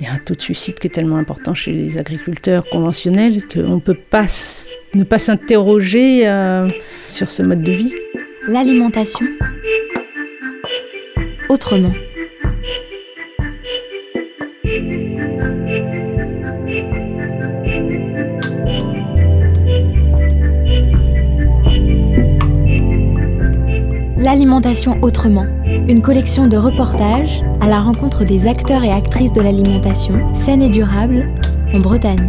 Il y a un taux de suicide qui est tellement important chez les agriculteurs conventionnels qu'on ne peut pas ne pas s'interroger euh, sur ce mode de vie. L'alimentation autrement. L'alimentation autrement, une collection de reportages à la rencontre des acteurs et actrices de l'alimentation saine et durable en Bretagne.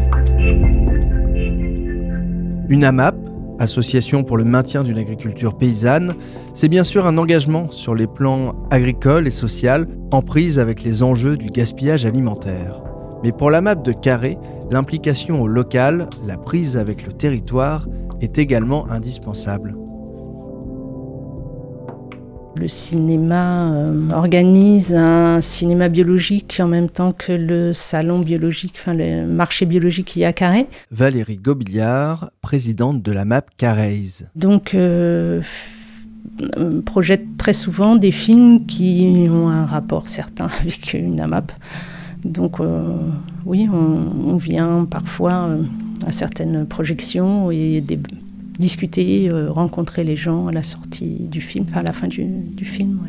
Une AMAP, Association pour le maintien d'une agriculture paysanne, c'est bien sûr un engagement sur les plans agricoles et social en prise avec les enjeux du gaspillage alimentaire. Mais pour l'AMAP de Carré, l'implication au local, la prise avec le territoire est également indispensable le cinéma euh, organise un cinéma biologique en même temps que le salon biologique, enfin le marché biologique qui est à Carré. Valérie Gobillard, présidente de la MAP Carrez. Donc, euh, projette très souvent des films qui ont un rapport certain avec une AMAP. Donc, euh, oui, on, on, vient parfois à certaines projections et des discuter, euh, rencontrer les gens à la sortie du film, à la fin du, film.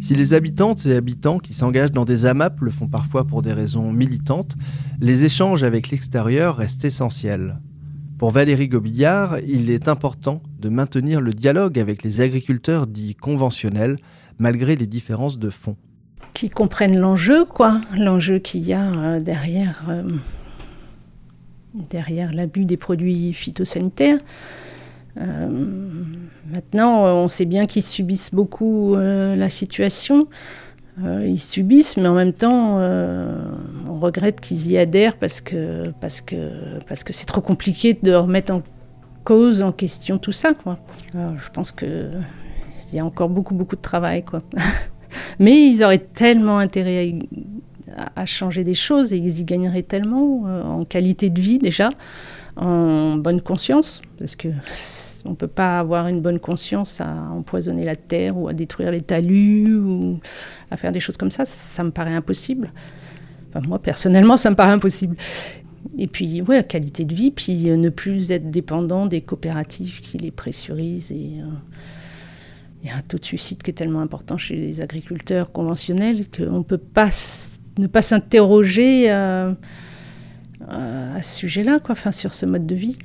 Si les habitantes et habitants qui s'engagent dans des AMAP le font parfois pour des raisons militantes, les échanges avec l'extérieur restent essentiels. Pour Valérie Gobillard, il est important de maintenir le dialogue avec les agriculteurs dits conventionnels, malgré les différences de fond. Qui comprennent l'enjeu, quoi, l'enjeu qu'il y a euh, derrière, euh, derrière l'abus des produits phytosanitaires. Euh, maintenant, on sait bien qu'ils subissent beaucoup la situation. Ils subissent, mais en même temps, regrette qu'ils y adhèrent parce que parce que parce que c'est trop compliqué de remettre en cause, en question tout ça. Quoi. Je pense que il y a encore beaucoup beaucoup de travail, quoi. mais ils auraient tellement intérêt à, changer des choses et ils y gagneraient tellement euh, en qualité de vie déjà, en bonne conscience, parce que on peut pas avoir une bonne conscience à empoisonner la terre ou à détruire les talus ou à faire des choses comme ça. Ça me paraît impossible. Moi, personnellement, ça me paraît impossible. Et puis, ouais, qualité de vie, puis euh, ne plus être dépendant des coopératives qui les pressurisent. Et il y a un taux de suicide qui est tellement important chez les agriculteurs conventionnels qu'on ne peut pas ne pas s'interroger euh, à ce sujet-là, quoi, enfin, sur ce mode de vie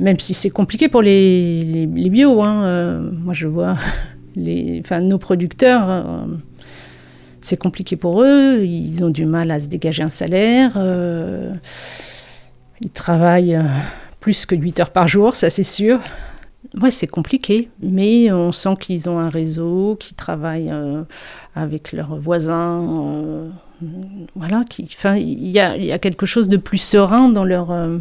même si c'est compliqué pour les, bio. Hein. Euh, moi, je vois les, nos producteurs, c'est compliqué pour eux. Ils ont du mal à se dégager un salaire. Euh, ils travaillent euh, plus que 8 heures par jour, ça c'est sûr. Ouais, c'est compliqué, mais on sent qu'ils ont un réseau, qu'ils travaillent euh, avec leurs voisins. Voilà, il y, a quelque chose de plus serein dans, leur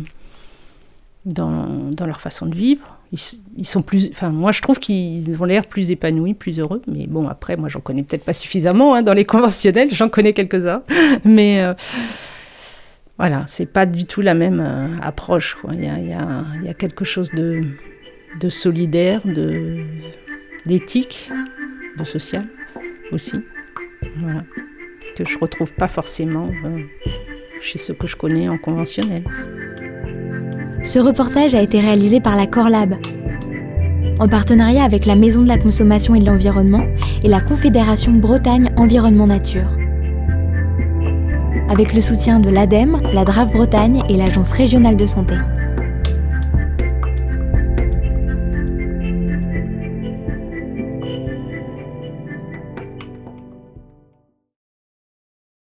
façon de vivre. Ils, sont plus, enfin, moi je trouve qu'ils ont l'air plus épanouis, plus heureux. Mais bon, après, moi j'en connais peut-être pas suffisamment hein, dans les conventionnels. J'en connais quelques-uns, mais euh, voilà, c'est pas du tout la même euh, approche. Il y a, quelque chose de, de solidaire, de d'éthique, de social aussi. Voilà, que je retrouve pas forcément euh, chez ceux que je connais en conventionnel. Ce reportage a été réalisé par la Corlab, en partenariat avec la Maison de la Consommation et de l'Environnement et la Confédération Bretagne Environnement Nature. Avec le soutien de l'ADEME, la DRAF Bretagne et l'Agence régionale de santé.